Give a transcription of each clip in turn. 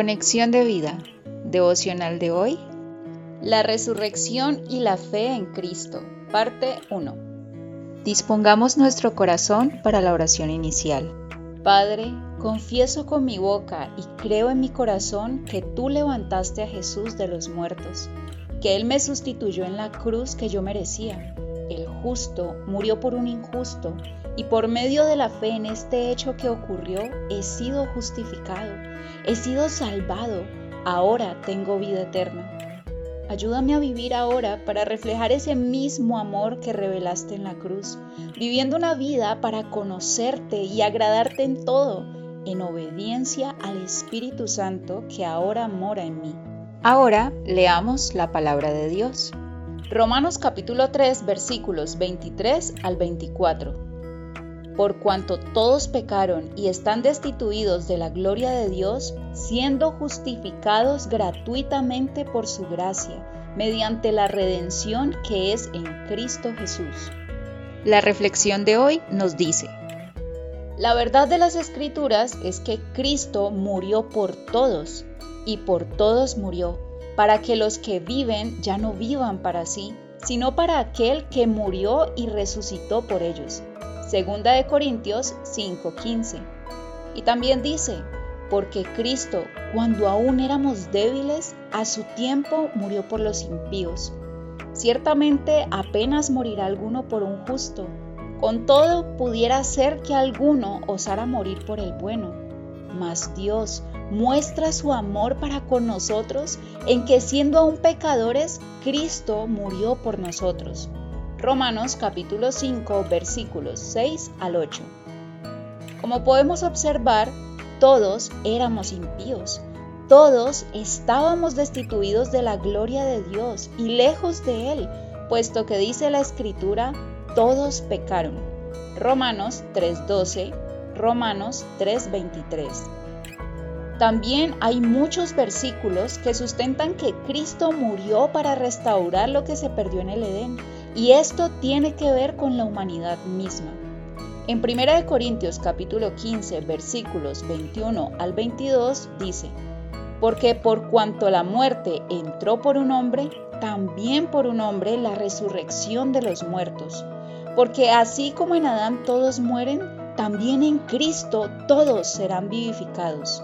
Conexión de vida. Devocional de hoy. La resurrección y la fe en Cristo. Parte 1. Dispongamos nuestro corazón para la oración inicial. Padre, confieso con mi boca y creo en mi corazón que tú levantaste a Jesús de los muertos, que Él me sustituyó en la cruz que yo merecía. El justo murió por un injusto y por medio de la fe en este hecho que ocurrió, he sido justificado, he sido salvado, ahora tengo vida eterna. Ayúdame a vivir ahora para reflejar ese mismo amor que revelaste en la cruz, viviendo una vida para conocerte y agradarte en todo, en obediencia al Espíritu Santo que ahora mora en mí. Ahora leamos la palabra de Dios. Romanos capítulo 3 versículos 23 al 24 por cuanto todos pecaron y están destituidos de la gloria de Dios, siendo justificados gratuitamente por su gracia, mediante la redención que es en Cristo Jesús. La reflexión de hoy nos dice, la verdad de las escrituras es que Cristo murió por todos y por todos murió, para que los que viven ya no vivan para sí, sino para aquel que murió y resucitó por ellos Segunda de Corintios 5:15. Y también dice, porque Cristo, cuando aún éramos débiles, a su tiempo murió por los impíos. Ciertamente apenas morirá alguno por un justo, con todo pudiera ser que alguno osara morir por el bueno. Mas Dios muestra su amor para con nosotros en que siendo aún pecadores, Cristo murió por nosotros. Romanos capítulo 5 versículos 6 al 8. Como podemos observar, todos éramos impíos, todos estábamos destituidos de la gloria de Dios y lejos de Él, puesto que dice la Escritura, todos pecaron. Romanos 3:12, Romanos 3:23. También hay muchos versículos que sustentan que Cristo murió para restaurar lo que se perdió en el Edén, y esto tiene que ver con la humanidad misma. En 1 Corintios capítulo 15 versículos 21 al 22 dice, porque por cuanto la muerte entró por un hombre, también por un hombre la resurrección de los muertos. Porque así como en Adán todos mueren, también en Cristo todos serán vivificados.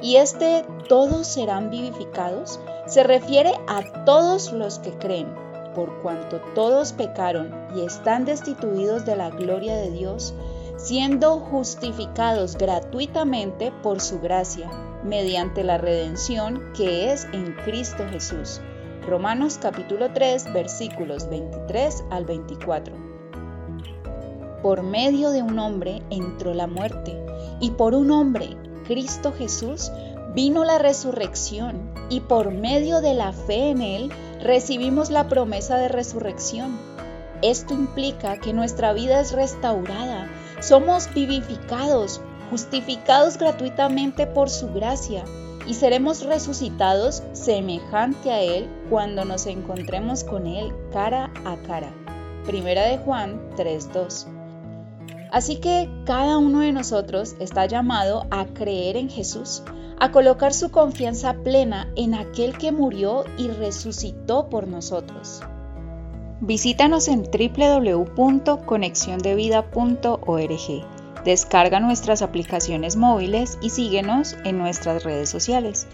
Y este todos serán vivificados se refiere a todos los que creen, por cuanto todos pecaron y están destituidos de la gloria de Dios, siendo justificados gratuitamente por su gracia, mediante la redención que es en Cristo Jesús. Romanos capítulo 3 versículos 23 al 24. Por medio de un hombre entró la muerte, y por un hombre Cristo Jesús, vino la resurrección y por medio de la fe en Él recibimos la promesa de resurrección. Esto implica que nuestra vida es restaurada, somos vivificados, justificados gratuitamente por su gracia y seremos resucitados semejante a Él cuando nos encontremos con Él cara a cara. Primera de Juan 3.2 Así que cada uno de nosotros está llamado a creer en Jesús, a colocar su confianza plena en aquel que murió y resucitó por nosotros. Visítanos en www.conexiondevida.org. Descarga nuestras aplicaciones móviles y síguenos en nuestras redes sociales.